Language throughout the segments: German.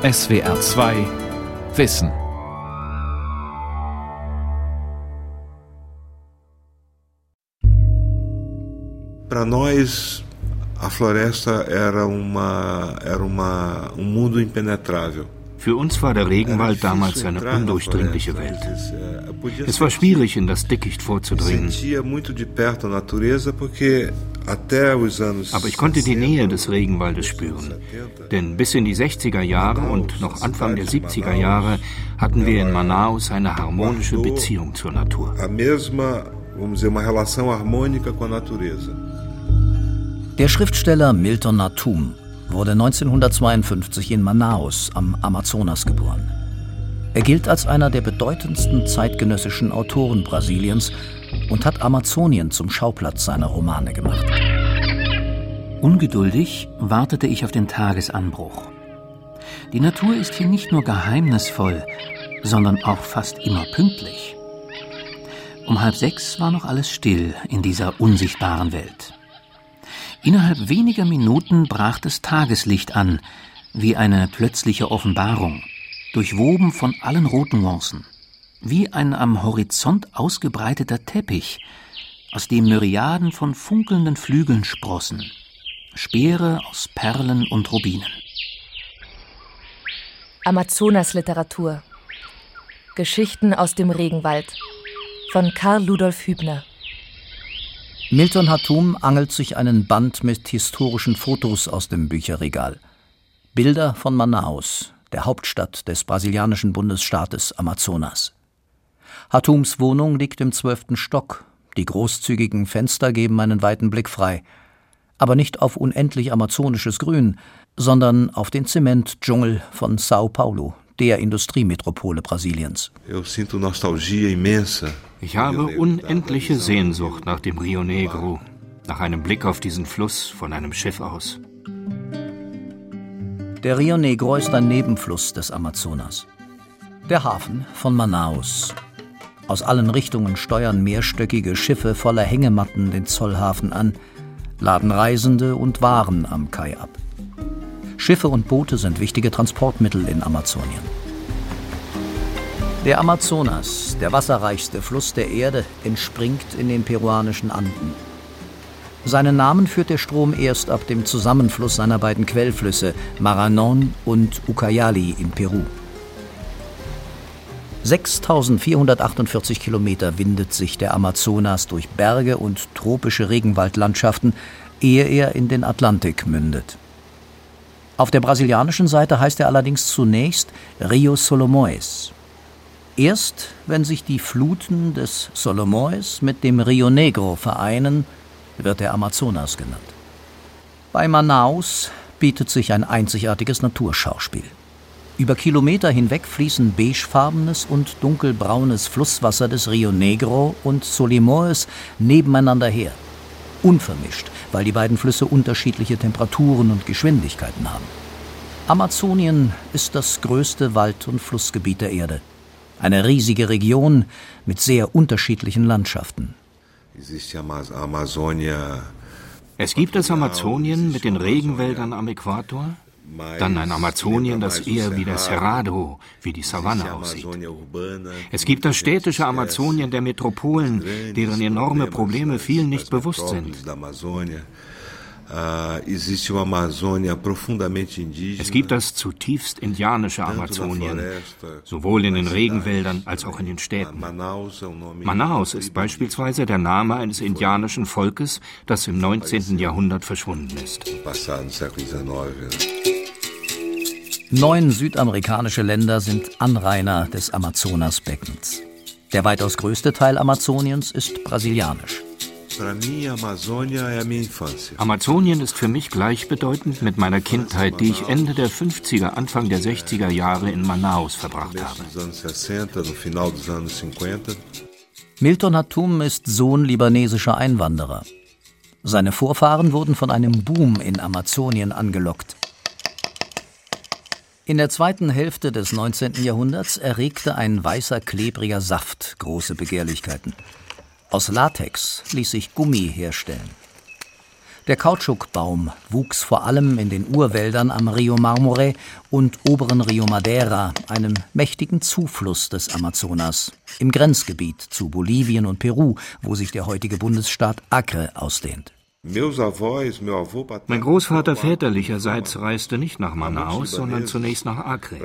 SWR 2 Wissen. Para nós, a floresta era uma era uma um mundo impenetrável. Für uns war der Regenwald damals eine undurchdringliche Welt. Es war schwierig, in das Dickicht vorzudringen. Aber ich konnte die Nähe des Regenwaldes spüren. Denn bis in die 60er Jahre und noch Anfang der 70er Jahre hatten wir in Manaus eine harmonische Beziehung zur Natur. Der Schriftsteller Milton Natum wurde 1952 in Manaus am Amazonas geboren. Er gilt als einer der bedeutendsten zeitgenössischen Autoren Brasiliens und hat Amazonien zum Schauplatz seiner Romane gemacht. Ungeduldig wartete ich auf den Tagesanbruch. Die Natur ist hier nicht nur geheimnisvoll, sondern auch fast immer pünktlich. Um halb sechs war noch alles still in dieser unsichtbaren Welt. Innerhalb weniger Minuten brach das Tageslicht an, wie eine plötzliche Offenbarung, durchwoben von allen Rotnuancen, wie ein am Horizont ausgebreiteter Teppich, aus dem Myriaden von funkelnden Flügeln sprossen, Speere aus Perlen und Rubinen. Amazonas-Literatur. Geschichten aus dem Regenwald. Von Karl Ludolf Hübner Milton Hatum angelt sich einen Band mit historischen Fotos aus dem Bücherregal. Bilder von Manaus, der Hauptstadt des brasilianischen Bundesstaates Amazonas. Hatums Wohnung liegt im zwölften Stock. Die großzügigen Fenster geben einen weiten Blick frei. Aber nicht auf unendlich amazonisches Grün, sondern auf den Zementdschungel von Sao Paulo, der Industriemetropole Brasiliens. Ich habe unendliche Sehnsucht nach dem Rio Negro, nach einem Blick auf diesen Fluss von einem Schiff aus. Der Rio Negro ist ein Nebenfluss des Amazonas. Der Hafen von Manaus. Aus allen Richtungen steuern mehrstöckige Schiffe voller Hängematten den Zollhafen an, laden Reisende und Waren am Kai ab. Schiffe und Boote sind wichtige Transportmittel in Amazonien. Der Amazonas, der wasserreichste Fluss der Erde, entspringt in den peruanischen Anden. Seinen Namen führt der Strom erst ab dem Zusammenfluss seiner beiden Quellflüsse Maranon und Ucayali in Peru. 6448 Kilometer windet sich der Amazonas durch Berge und tropische Regenwaldlandschaften, ehe er in den Atlantik mündet. Auf der brasilianischen Seite heißt er allerdings zunächst Rio Solomoes. Erst wenn sich die Fluten des Solomoes mit dem Rio Negro vereinen, wird der Amazonas genannt. Bei Manaus bietet sich ein einzigartiges Naturschauspiel. Über Kilometer hinweg fließen beigefarbenes und dunkelbraunes Flusswasser des Rio Negro und Solimoes nebeneinander her. Unvermischt, weil die beiden Flüsse unterschiedliche Temperaturen und Geschwindigkeiten haben. Amazonien ist das größte Wald- und Flussgebiet der Erde. Eine riesige Region mit sehr unterschiedlichen Landschaften. Es gibt das Amazonien mit den Regenwäldern am Äquator, dann ein Amazonien, das eher wie der Cerrado, wie die Savanne aussieht. Es gibt das städtische Amazonien der Metropolen, deren enorme Probleme vielen nicht bewusst sind. Es gibt das zutiefst indianische Amazonien, sowohl in den Regenwäldern als auch in den Städten. Manaus ist beispielsweise der Name eines indianischen Volkes, das im 19. Jahrhundert verschwunden ist. Neun südamerikanische Länder sind Anrainer des Amazonasbeckens. Der weitaus größte Teil Amazoniens ist brasilianisch. Amazonien ist für mich gleichbedeutend mit meiner Kindheit, die ich Ende der 50er, Anfang der 60er Jahre in Manaus verbracht habe. Milton Hatum ist Sohn libanesischer Einwanderer. Seine Vorfahren wurden von einem Boom in Amazonien angelockt. In der zweiten Hälfte des 19. Jahrhunderts erregte ein weißer, klebriger Saft große Begehrlichkeiten. Aus Latex ließ sich Gummi herstellen. Der Kautschukbaum wuchs vor allem in den Urwäldern am Rio Marmore und oberen Rio Madeira, einem mächtigen Zufluss des Amazonas, im Grenzgebiet zu Bolivien und Peru, wo sich der heutige Bundesstaat Acre ausdehnt. Mein Großvater väterlicherseits reiste nicht nach Manaus, sondern zunächst nach Acre.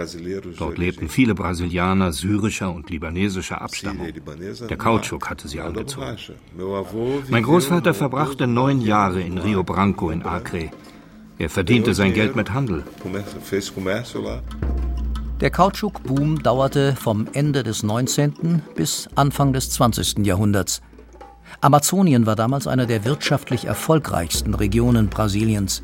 Dort lebten viele Brasilianer syrischer und libanesischer Abstammung. Der Kautschuk hatte sie angezogen. Mein Großvater verbrachte neun Jahre in Rio Branco in Acre. Er verdiente sein Geld mit Handel. Der Kautschukboom dauerte vom Ende des 19. bis Anfang des 20. Jahrhunderts. Amazonien war damals eine der wirtschaftlich erfolgreichsten Regionen Brasiliens.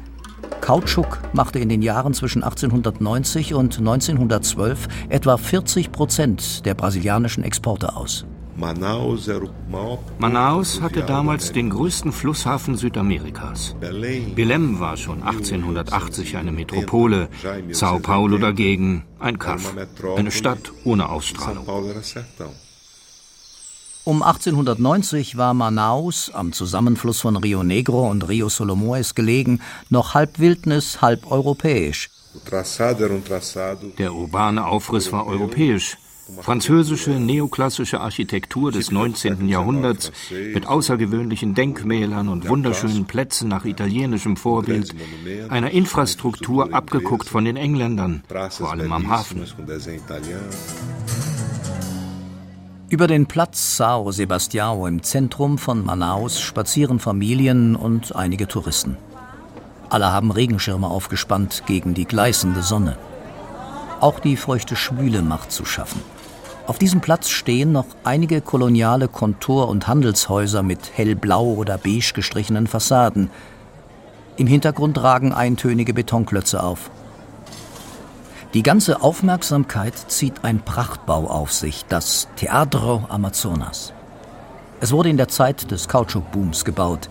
Kautschuk machte in den Jahren zwischen 1890 und 1912 etwa 40 Prozent der brasilianischen Exporte aus. Manaus hatte damals den größten Flusshafen Südamerikas. Belém war schon 1880 eine Metropole, Sao Paulo dagegen ein Kaff, eine Stadt ohne Ausstrahlung. Um 1890 war Manaus, am Zusammenfluss von Rio Negro und Rio Solomoes gelegen, noch halb Wildnis, halb europäisch. Der urbane Aufriss war europäisch. Französische neoklassische Architektur des 19. Jahrhunderts mit außergewöhnlichen Denkmälern und wunderschönen Plätzen nach italienischem Vorbild, einer Infrastruktur abgeguckt von den Engländern, vor allem am Hafen. Über den Platz Sao Sebastião im Zentrum von Manaus spazieren Familien und einige Touristen. Alle haben Regenschirme aufgespannt gegen die gleißende Sonne. Auch die feuchte Schwüle macht zu schaffen. Auf diesem Platz stehen noch einige koloniale Kontor- und Handelshäuser mit hellblau oder beige gestrichenen Fassaden. Im Hintergrund ragen eintönige Betonklötze auf. Die ganze Aufmerksamkeit zieht ein Prachtbau auf sich, das Teatro Amazonas. Es wurde in der Zeit des Kautschukbooms gebaut.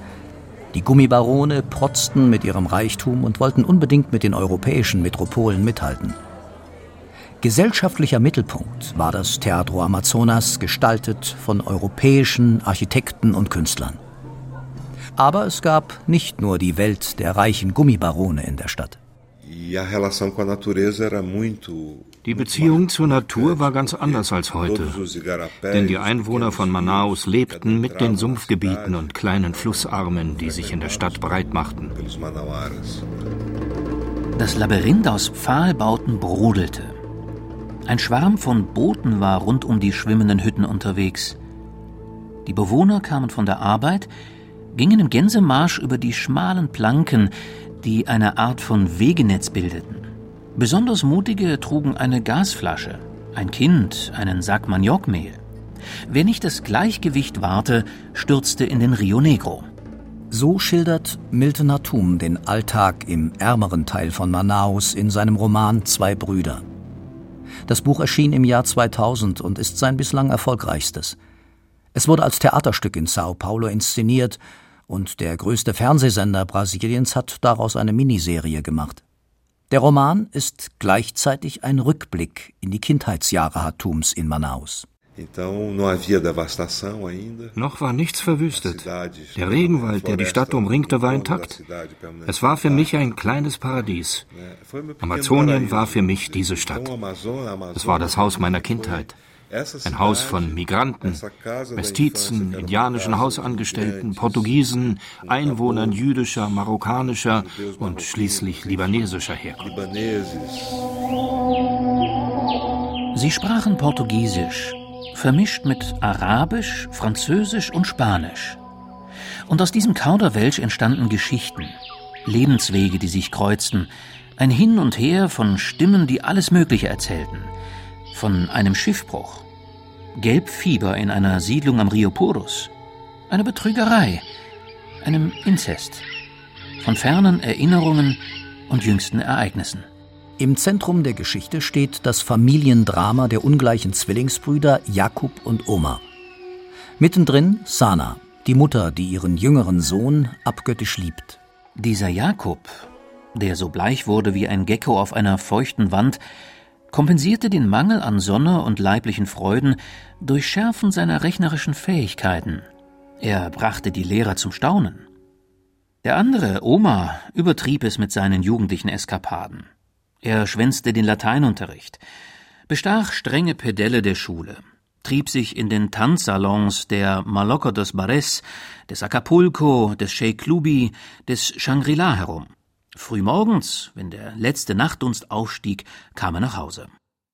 Die Gummibarone protzten mit ihrem Reichtum und wollten unbedingt mit den europäischen Metropolen mithalten. Gesellschaftlicher Mittelpunkt war das Teatro Amazonas, gestaltet von europäischen Architekten und Künstlern. Aber es gab nicht nur die Welt der reichen Gummibarone in der Stadt. Die Beziehung zur Natur war ganz anders als heute, denn die Einwohner von Manaus lebten mit den Sumpfgebieten und kleinen Flussarmen, die sich in der Stadt breit machten. Das Labyrinth aus Pfahlbauten brodelte. Ein Schwarm von Booten war rund um die schwimmenden Hütten unterwegs. Die Bewohner kamen von der Arbeit, gingen im Gänsemarsch über die schmalen Planken, die eine Art von Wegenetz bildeten. Besonders mutige trugen eine Gasflasche, ein Kind einen Sack Maniokmehl. Wer nicht das Gleichgewicht wahrte, stürzte in den Rio Negro. So schildert Milton Hatum den Alltag im ärmeren Teil von Manaus in seinem Roman Zwei Brüder. Das Buch erschien im Jahr 2000 und ist sein bislang erfolgreichstes. Es wurde als Theaterstück in Sao Paulo inszeniert und der größte Fernsehsender Brasiliens hat daraus eine Miniserie gemacht. Der Roman ist gleichzeitig ein Rückblick in die Kindheitsjahre Hatums in Manaus. Noch war nichts verwüstet. Der Regenwald, der die Stadt umringte, war intakt. Es war für mich ein kleines Paradies. Amazonien war für mich diese Stadt. Es war das Haus meiner Kindheit. Ein Haus von Migranten, Mestizen, indianischen Hausangestellten, Portugiesen, Einwohnern jüdischer, marokkanischer und schließlich libanesischer Herkunft. Sie sprachen Portugiesisch, vermischt mit Arabisch, Französisch und Spanisch. Und aus diesem Kauderwelsch entstanden Geschichten, Lebenswege, die sich kreuzten, ein Hin und Her von Stimmen, die alles Mögliche erzählten – von einem Schiffbruch, Gelbfieber in einer Siedlung am Rio Purus, einer Betrügerei, einem Inzest, von fernen Erinnerungen und jüngsten Ereignissen. Im Zentrum der Geschichte steht das Familiendrama der ungleichen Zwillingsbrüder Jakub und Oma. Mittendrin Sana, die Mutter, die ihren jüngeren Sohn abgöttisch liebt. Dieser Jakub, der so bleich wurde wie ein Gecko auf einer feuchten Wand, kompensierte den Mangel an Sonne und leiblichen Freuden durch Schärfen seiner rechnerischen Fähigkeiten. Er brachte die Lehrer zum Staunen. Der andere, Oma, übertrieb es mit seinen jugendlichen Eskapaden. Er schwänzte den Lateinunterricht, bestach strenge Pedelle der Schule, trieb sich in den Tanzsalons der Malocca dos Bares, des Acapulco, des Sheikh Lubi, des Shangri-La herum. Frühmorgens, wenn der letzte Nachtdunst aufstieg, kam er nach Hause.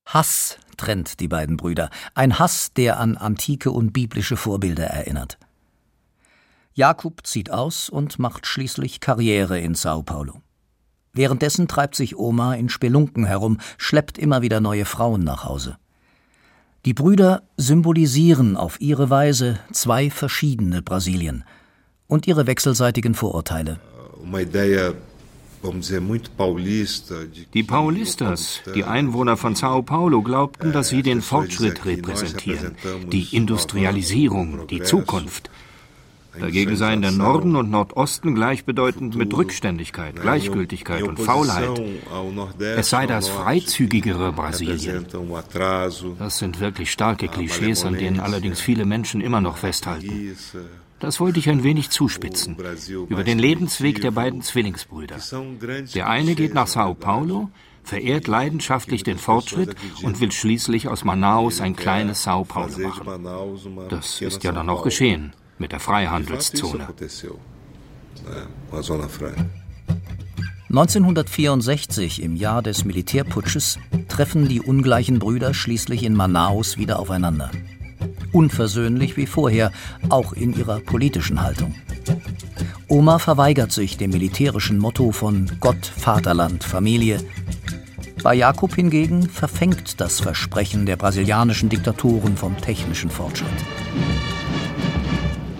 Hass trennt die beiden Brüder, ein Hass, der an antike und biblische Vorbilder erinnert. Jakob zieht aus und macht schließlich Karriere in Sao Paulo. Währenddessen treibt sich Oma in Spelunken herum, schleppt immer wieder neue Frauen nach Hause. Die Brüder symbolisieren auf ihre Weise zwei verschiedene Brasilien und ihre wechselseitigen Vorurteile. Die Paulistas, die Einwohner von Sao Paulo, glaubten, dass sie den Fortschritt repräsentieren, die Industrialisierung, die Zukunft. Dagegen seien der Norden und Nordosten gleichbedeutend mit Rückständigkeit, Gleichgültigkeit und Faulheit. Es sei das freizügigere Brasilien. Das sind wirklich starke Klischees, an denen allerdings viele Menschen immer noch festhalten. Das wollte ich ein wenig zuspitzen. Über den Lebensweg der beiden Zwillingsbrüder. Der eine geht nach Sao Paulo, verehrt leidenschaftlich den Fortschritt und will schließlich aus Manaus ein kleines Sao Paulo machen. Das ist ja dann auch geschehen mit der Freihandelszone. 1964, im Jahr des Militärputsches, treffen die ungleichen Brüder schließlich in Manaus wieder aufeinander. Unversöhnlich wie vorher, auch in ihrer politischen Haltung. Oma verweigert sich dem militärischen Motto von Gott, Vaterland, Familie. Bei Jakob hingegen verfängt das Versprechen der brasilianischen Diktatoren vom technischen Fortschritt.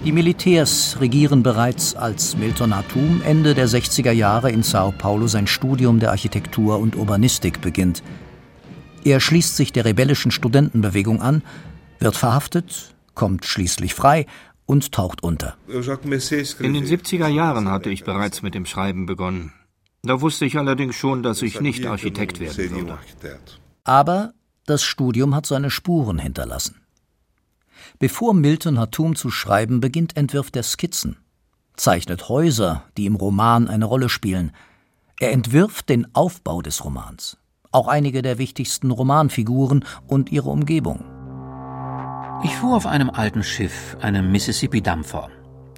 Die Militärs regieren bereits, als Milton Hatum Ende der 60er Jahre in Sao Paulo sein Studium der Architektur und Urbanistik beginnt. Er schließt sich der rebellischen Studentenbewegung an, wird verhaftet, kommt schließlich frei und taucht unter. In den 70er Jahren hatte ich bereits mit dem Schreiben begonnen. Da wusste ich allerdings schon, dass ich nicht Architekt werden würde. Aber das Studium hat seine Spuren hinterlassen. Bevor Milton Hatum zu schreiben beginnt, entwirft er Skizzen, zeichnet Häuser, die im Roman eine Rolle spielen. Er entwirft den Aufbau des Romans, auch einige der wichtigsten Romanfiguren und ihre Umgebung. Ich fuhr auf einem alten Schiff, einem Mississippi-Dampfer,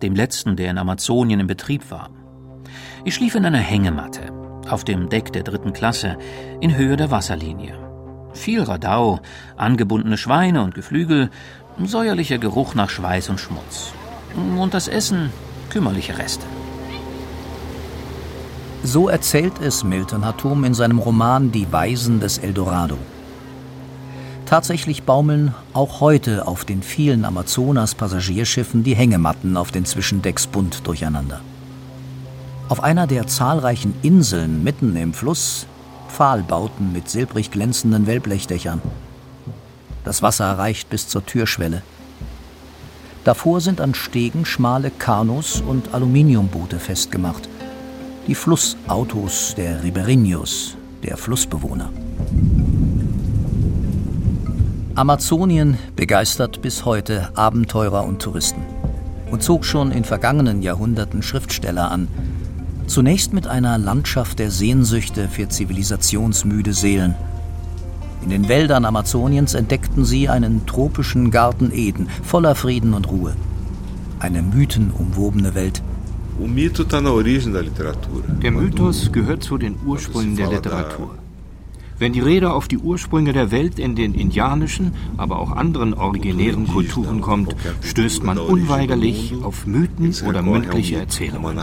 dem letzten, der in Amazonien in Betrieb war. Ich schlief in einer Hängematte, auf dem Deck der dritten Klasse, in Höhe der Wasserlinie. Viel Radau, angebundene Schweine und Geflügel, säuerlicher Geruch nach Schweiß und Schmutz. Und das Essen kümmerliche Reste. So erzählt es Milton Hatum in seinem Roman Die Weisen des Eldorado. Tatsächlich baumeln auch heute auf den vielen Amazonas-Passagierschiffen die Hängematten auf den Zwischendecks bunt durcheinander. Auf einer der zahlreichen Inseln mitten im Fluss Pfahlbauten mit silbrig glänzenden Wellblechdächern. Das Wasser reicht bis zur Türschwelle. Davor sind an Stegen schmale Kanus und Aluminiumboote festgemacht. Die Flussautos der Riberinos, der Flussbewohner. Amazonien begeistert bis heute Abenteurer und Touristen und zog schon in vergangenen Jahrhunderten Schriftsteller an. Zunächst mit einer Landschaft der Sehnsüchte für zivilisationsmüde Seelen – in den Wäldern Amazoniens entdeckten sie einen tropischen Garten Eden, voller Frieden und Ruhe. Eine mythenumwobene Welt. Der Mythos gehört zu den Ursprüngen der Literatur. Wenn die Rede auf die Ursprünge der Welt in den indianischen, aber auch anderen originären Kulturen kommt, stößt man unweigerlich auf Mythen oder mündliche Erzählungen.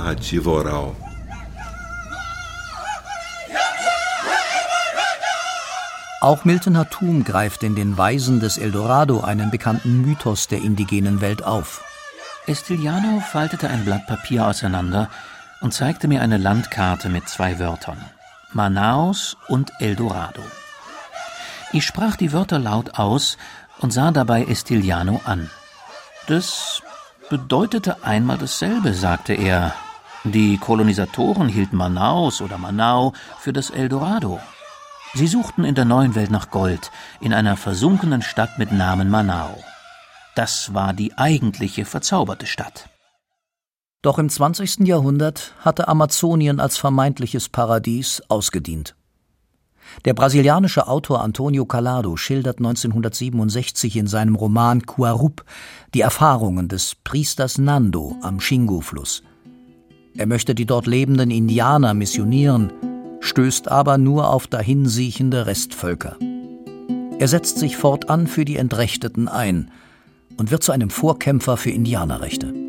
Auch Milton Hatum greift in den Weisen des Eldorado einen bekannten Mythos der indigenen Welt auf. Estiliano faltete ein Blatt Papier auseinander und zeigte mir eine Landkarte mit zwei Wörtern: Manaus und Eldorado. Ich sprach die Wörter laut aus und sah dabei Estiliano an. Das bedeutete einmal dasselbe, sagte er. Die Kolonisatoren hielten Manaus oder Manau für das Eldorado. Sie suchten in der neuen Welt nach Gold, in einer versunkenen Stadt mit Namen Manao. Das war die eigentliche verzauberte Stadt. Doch im 20. Jahrhundert hatte Amazonien als vermeintliches Paradies ausgedient. Der brasilianische Autor Antonio Calado schildert 1967 in seinem Roman Cuarup die Erfahrungen des Priesters Nando am Xingu-Fluss. Er möchte die dort lebenden Indianer missionieren, stößt aber nur auf dahinsiechende Restvölker. Er setzt sich fortan für die Entrechteten ein und wird zu einem Vorkämpfer für Indianerrechte.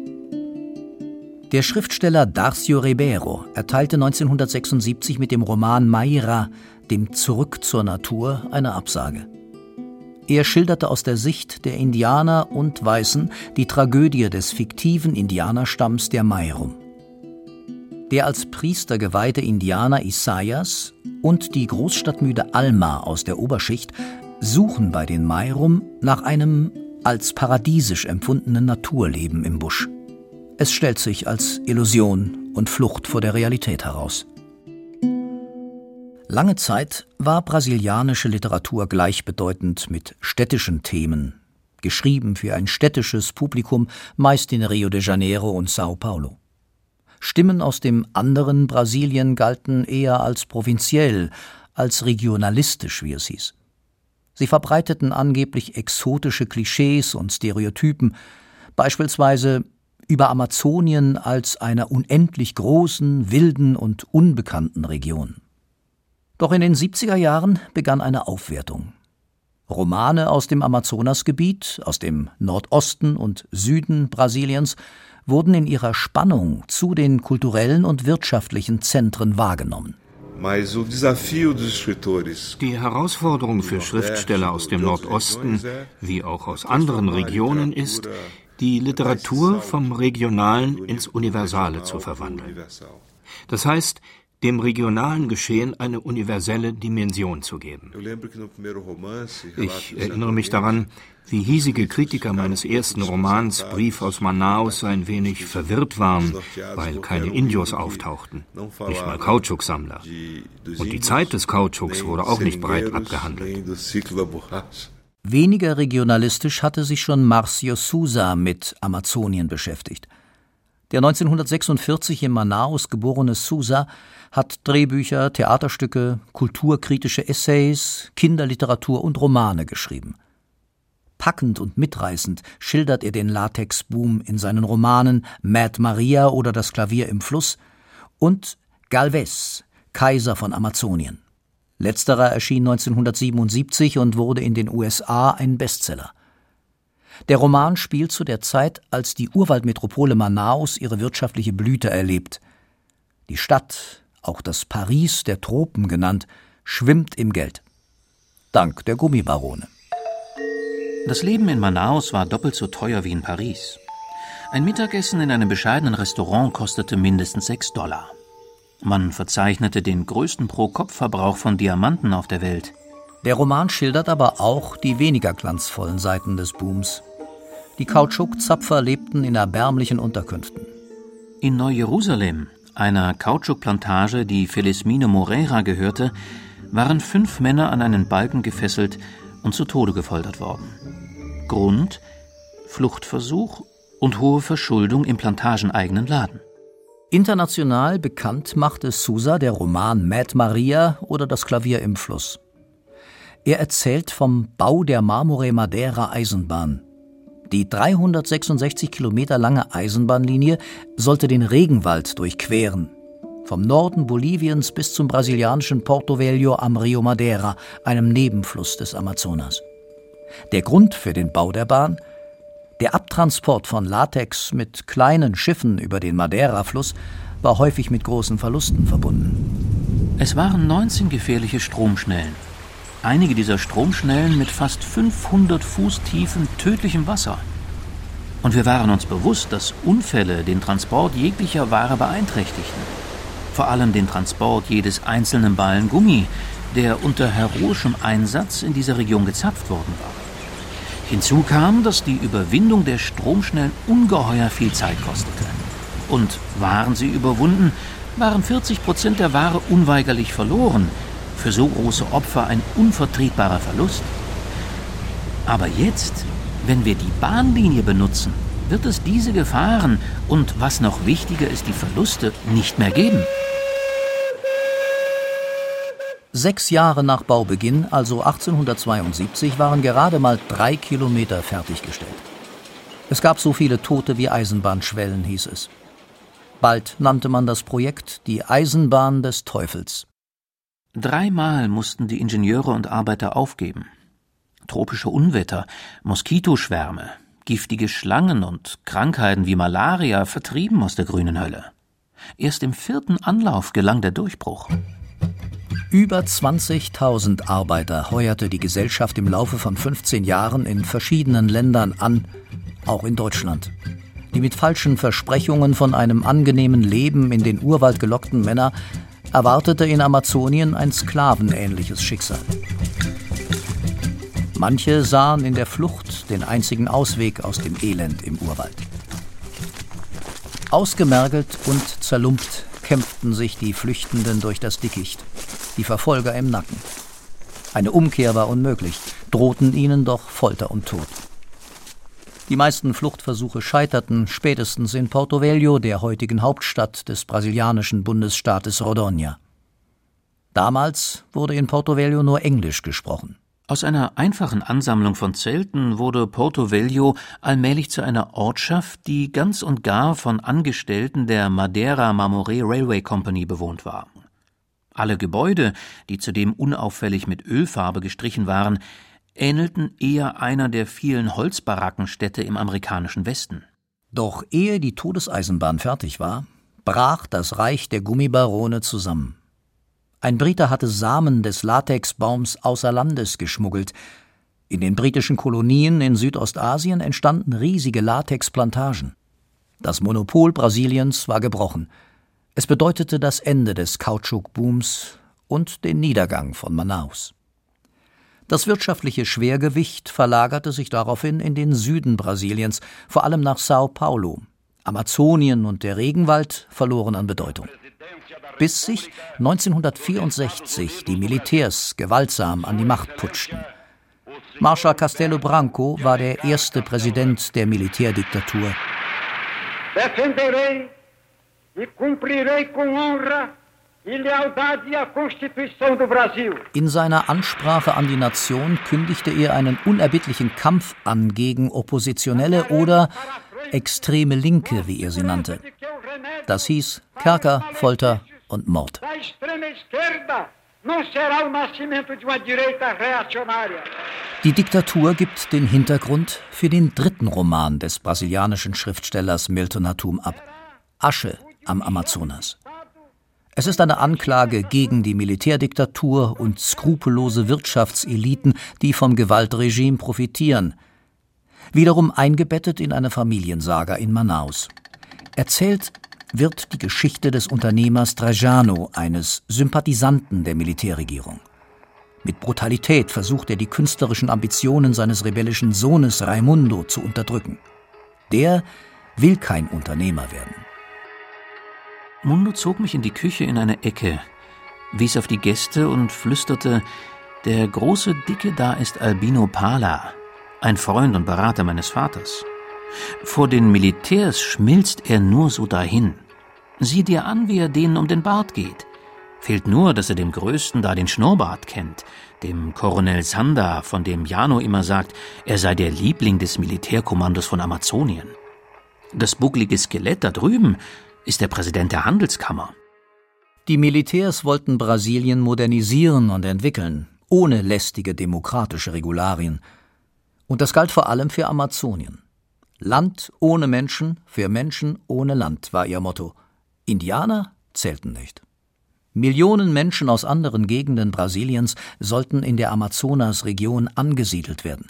Der Schriftsteller Darcio Ribeiro erteilte 1976 mit dem Roman Maira, dem Zurück zur Natur, eine Absage. Er schilderte aus der Sicht der Indianer und Weißen die Tragödie des fiktiven Indianerstamms der Mairum. Der als Priester geweihte Indianer Isaias und die Großstadtmüde Alma aus der Oberschicht suchen bei den Mairum nach einem als paradiesisch empfundenen Naturleben im Busch. Es stellt sich als Illusion und Flucht vor der Realität heraus. Lange Zeit war brasilianische Literatur gleichbedeutend mit städtischen Themen, geschrieben für ein städtisches Publikum, meist in Rio de Janeiro und Sao Paulo. Stimmen aus dem anderen Brasilien galten eher als provinziell, als regionalistisch, wie es hieß. Sie verbreiteten angeblich exotische Klischees und Stereotypen, beispielsweise über Amazonien als einer unendlich großen, wilden und unbekannten Region. Doch in den 70er Jahren begann eine Aufwertung. Romane aus dem Amazonasgebiet, aus dem Nordosten und Süden Brasiliens wurden in ihrer Spannung zu den kulturellen und wirtschaftlichen Zentren wahrgenommen. Die Herausforderung für Schriftsteller aus dem Nordosten wie auch aus anderen Regionen ist, die Literatur vom Regionalen ins Universale zu verwandeln. Das heißt, dem regionalen Geschehen eine universelle Dimension zu geben. Ich erinnere mich daran, wie hiesige Kritiker meines ersten Romans Brief aus Manaus ein wenig verwirrt waren, weil keine Indios auftauchten, nicht mal Kautschuksammler. Und die Zeit des Kautschuks wurde auch nicht breit abgehandelt. Weniger regionalistisch hatte sich schon Marcio Sousa mit Amazonien beschäftigt. Der 1946 in Manaus geborene Sousa hat Drehbücher, Theaterstücke, kulturkritische Essays, Kinderliteratur und Romane geschrieben. Packend und mitreißend schildert er den Latexboom in seinen Romanen Mad Maria oder Das Klavier im Fluss und Galvez, Kaiser von Amazonien. Letzterer erschien 1977 und wurde in den USA ein Bestseller. Der Roman spielt zu der Zeit, als die Urwaldmetropole Manaus ihre wirtschaftliche Blüte erlebt. Die Stadt, auch das Paris der Tropen genannt, schwimmt im Geld. Dank der Gummibarone. Das Leben in Manaus war doppelt so teuer wie in Paris. Ein Mittagessen in einem bescheidenen Restaurant kostete mindestens 6 Dollar. Man verzeichnete den größten Pro-Kopf-Verbrauch von Diamanten auf der Welt. Der Roman schildert aber auch die weniger glanzvollen Seiten des Booms. Die Kautschukzapfer lebten in erbärmlichen Unterkünften. In Neu-Jerusalem, einer Kautschukplantage, die Felizmine Moreira gehörte, waren fünf Männer an einen Balken gefesselt und zu Tode gefoltert worden. Grund Fluchtversuch und hohe Verschuldung im plantageneigenen Laden. International bekannt machte Sousa der Roman Mad Maria oder Das Klavier im Fluss. Er erzählt vom Bau der Marmore Madeira Eisenbahn. Die 366 Kilometer lange Eisenbahnlinie sollte den Regenwald durchqueren. Vom Norden Boliviens bis zum brasilianischen Porto Velho am Rio Madeira, einem Nebenfluss des Amazonas. Der Grund für den Bau der Bahn? Der Abtransport von Latex mit kleinen Schiffen über den Madeira-Fluss war häufig mit großen Verlusten verbunden. Es waren 19 gefährliche Stromschnellen einige dieser Stromschnellen mit fast 500 Fuß tiefem tödlichem Wasser. Und wir waren uns bewusst, dass Unfälle den Transport jeglicher Ware beeinträchtigten. Vor allem den Transport jedes einzelnen Ballen Gummi, der unter heroischem Einsatz in dieser Region gezapft worden war. Hinzu kam, dass die Überwindung der Stromschnellen ungeheuer viel Zeit kostete. Und waren sie überwunden, waren 40 Prozent der Ware unweigerlich verloren, für so große Opfer ein unvertretbarer Verlust. Aber jetzt, wenn wir die Bahnlinie benutzen, wird es diese Gefahren und, was noch wichtiger ist, die Verluste nicht mehr geben. Sechs Jahre nach Baubeginn, also 1872, waren gerade mal drei Kilometer fertiggestellt. Es gab so viele Tote wie Eisenbahnschwellen, hieß es. Bald nannte man das Projekt die Eisenbahn des Teufels. Dreimal mussten die Ingenieure und Arbeiter aufgeben. Tropische Unwetter, Moskitoschwärme, giftige Schlangen und Krankheiten wie Malaria vertrieben aus der grünen Hölle. Erst im vierten Anlauf gelang der Durchbruch. Über 20.000 Arbeiter heuerte die Gesellschaft im Laufe von 15 Jahren in verschiedenen Ländern an, auch in Deutschland. Die mit falschen Versprechungen von einem angenehmen Leben in den Urwald gelockten Männer erwartete in Amazonien ein sklavenähnliches Schicksal. Manche sahen in der Flucht den einzigen Ausweg aus dem Elend im Urwald. Ausgemergelt und zerlumpt kämpften sich die Flüchtenden durch das Dickicht, die Verfolger im Nacken. Eine Umkehr war unmöglich, drohten ihnen doch Folter und Tod. Die meisten Fluchtversuche scheiterten spätestens in Porto Velho, der heutigen Hauptstadt des brasilianischen Bundesstaates Rondônia. Damals wurde in Porto Velho nur Englisch gesprochen. Aus einer einfachen Ansammlung von Zelten wurde Porto Velho allmählich zu einer Ortschaft, die ganz und gar von Angestellten der Madeira Marmoré Railway Company bewohnt war. Alle Gebäude, die zudem unauffällig mit Ölfarbe gestrichen waren, ähnelten eher einer der vielen Holzbarackenstädte im amerikanischen Westen. Doch ehe die Todeseisenbahn fertig war, brach das Reich der Gummibarone zusammen. Ein Brite hatte Samen des Latexbaums außer Landes geschmuggelt. In den britischen Kolonien in Südostasien entstanden riesige Latexplantagen. Das Monopol Brasiliens war gebrochen. Es bedeutete das Ende des Kautschukbooms und den Niedergang von Manaus. Das wirtschaftliche Schwergewicht verlagerte sich daraufhin in den Süden Brasiliens, vor allem nach Sao Paulo. Amazonien und der Regenwald verloren an Bedeutung bis sich 1964 die Militärs gewaltsam an die Macht putschten. Marschall Castelo Branco war der erste Präsident der Militärdiktatur. Defenderei e cumprirei com honra e in seiner Ansprache an die Nation kündigte er einen unerbittlichen Kampf an gegen Oppositionelle oder extreme Linke, wie er sie nannte. Das hieß Kerker, Folter und Mord. Die Diktatur gibt den Hintergrund für den dritten Roman des brasilianischen Schriftstellers Milton Hatum ab, Asche am Amazonas. Es ist eine Anklage gegen die Militärdiktatur und skrupellose Wirtschaftseliten, die vom Gewaltregime profitieren. Wiederum eingebettet in eine Familiensaga in Manaus. Erzählt wird die Geschichte des Unternehmers Trajano, eines Sympathisanten der Militärregierung. Mit Brutalität versucht er die künstlerischen Ambitionen seines rebellischen Sohnes Raimundo zu unterdrücken. Der will kein Unternehmer werden. Mundo zog mich in die Küche in eine Ecke, wies auf die Gäste und flüsterte, der große Dicke da ist Albino Pala, ein Freund und Berater meines Vaters. Vor den Militärs schmilzt er nur so dahin. Sieh dir an, wie er denen um den Bart geht. Fehlt nur, dass er dem Größten da den Schnurrbart kennt, dem Koronel Sanda, von dem Jano immer sagt, er sei der Liebling des Militärkommandos von Amazonien. Das bucklige Skelett da drüben ist der Präsident der Handelskammer. Die Militärs wollten Brasilien modernisieren und entwickeln, ohne lästige demokratische Regularien. Und das galt vor allem für Amazonien. Land ohne Menschen, für Menschen ohne Land war ihr Motto. Indianer zählten nicht. Millionen Menschen aus anderen Gegenden Brasiliens sollten in der Amazonasregion angesiedelt werden.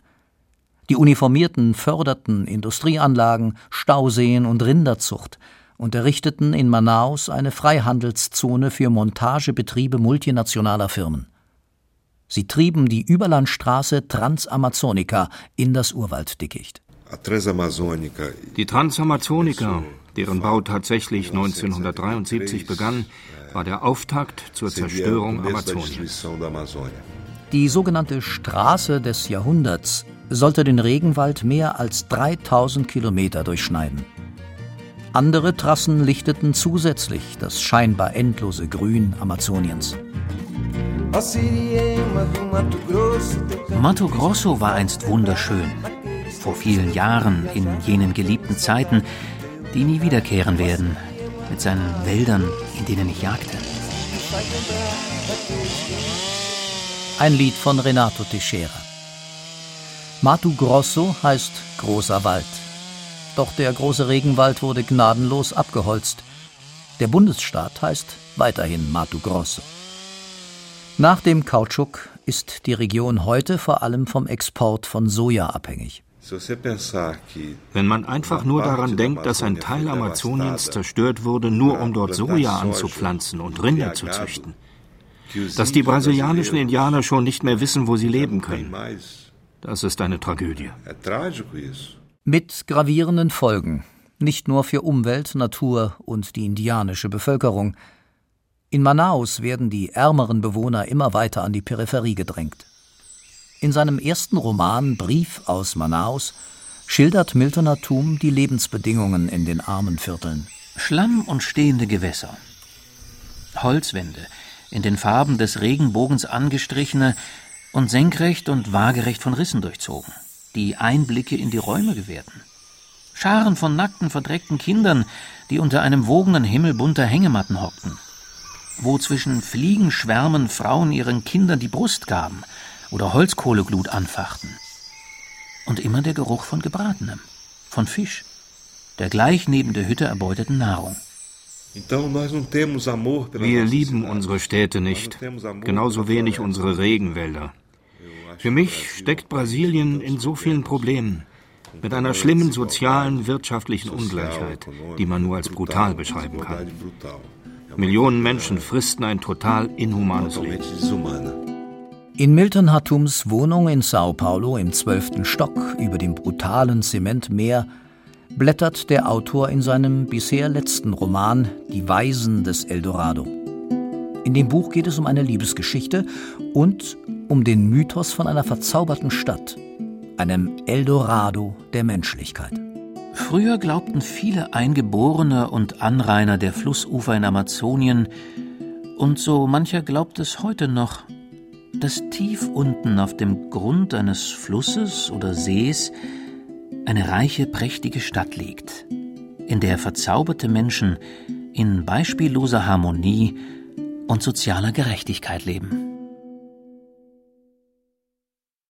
Die Uniformierten förderten Industrieanlagen, Stauseen und Rinderzucht und errichteten in Manaus eine Freihandelszone für Montagebetriebe multinationaler Firmen. Sie trieben die Überlandstraße Transamazonica in das Urwalddickicht. Die Transamazonica deren Bau tatsächlich 1973 begann, war der Auftakt zur Zerstörung Amazoniens. Die sogenannte Straße des Jahrhunderts sollte den Regenwald mehr als 3000 Kilometer durchschneiden. Andere Trassen lichteten zusätzlich das scheinbar endlose Grün Amazoniens. Mato Grosso war einst wunderschön. Vor vielen Jahren, in jenen geliebten Zeiten, die nie wiederkehren werden, mit seinen Wäldern, in denen ich jagte. Ein Lied von Renato Teixeira. Mato Grosso heißt großer Wald. Doch der große Regenwald wurde gnadenlos abgeholzt. Der Bundesstaat heißt weiterhin Mato Grosso. Nach dem Kautschuk ist die Region heute vor allem vom Export von Soja abhängig. Wenn man einfach nur daran denkt, dass ein Teil Amazoniens zerstört wurde, nur um dort Soja anzupflanzen und Rinder zu züchten, dass die brasilianischen Indianer schon nicht mehr wissen, wo sie leben können, das ist eine Tragödie. Mit gravierenden Folgen, nicht nur für Umwelt, Natur und die indianische Bevölkerung, in Manaus werden die ärmeren Bewohner immer weiter an die Peripherie gedrängt. In seinem ersten Roman Brief aus Manaus schildert Milton Atum die Lebensbedingungen in den armen Vierteln. Schlamm und stehende Gewässer. Holzwände, in den Farben des Regenbogens angestrichene und senkrecht und waagerecht von Rissen durchzogen, die Einblicke in die Räume gewährten. Scharen von nackten, verdreckten Kindern, die unter einem wogenden Himmel bunter Hängematten hockten, wo zwischen Fliegenschwärmen Frauen ihren Kindern die Brust gaben oder Holzkohleglut anfachten. Und immer der Geruch von Gebratenem, von Fisch, der gleich neben der Hütte erbeuteten Nahrung. Wir lieben unsere Städte nicht, genauso wenig unsere Regenwälder. Für mich steckt Brasilien in so vielen Problemen, mit einer schlimmen sozialen, wirtschaftlichen Ungleichheit, die man nur als brutal beschreiben kann. Millionen Menschen fristen ein total inhumanes Leben. In Milton Hatums Wohnung in Sao Paulo im zwölften Stock über dem brutalen Zementmeer blättert der Autor in seinem bisher letzten Roman Die Weisen des Eldorado. In dem Buch geht es um eine Liebesgeschichte und um den Mythos von einer verzauberten Stadt, einem Eldorado der Menschlichkeit. Früher glaubten viele Eingeborene und Anrainer der Flussufer in Amazonien, und so mancher glaubt es heute noch, dass tief unten auf dem Grund eines Flusses oder Sees eine reiche, prächtige Stadt liegt, in der verzauberte Menschen in beispielloser Harmonie und sozialer Gerechtigkeit leben.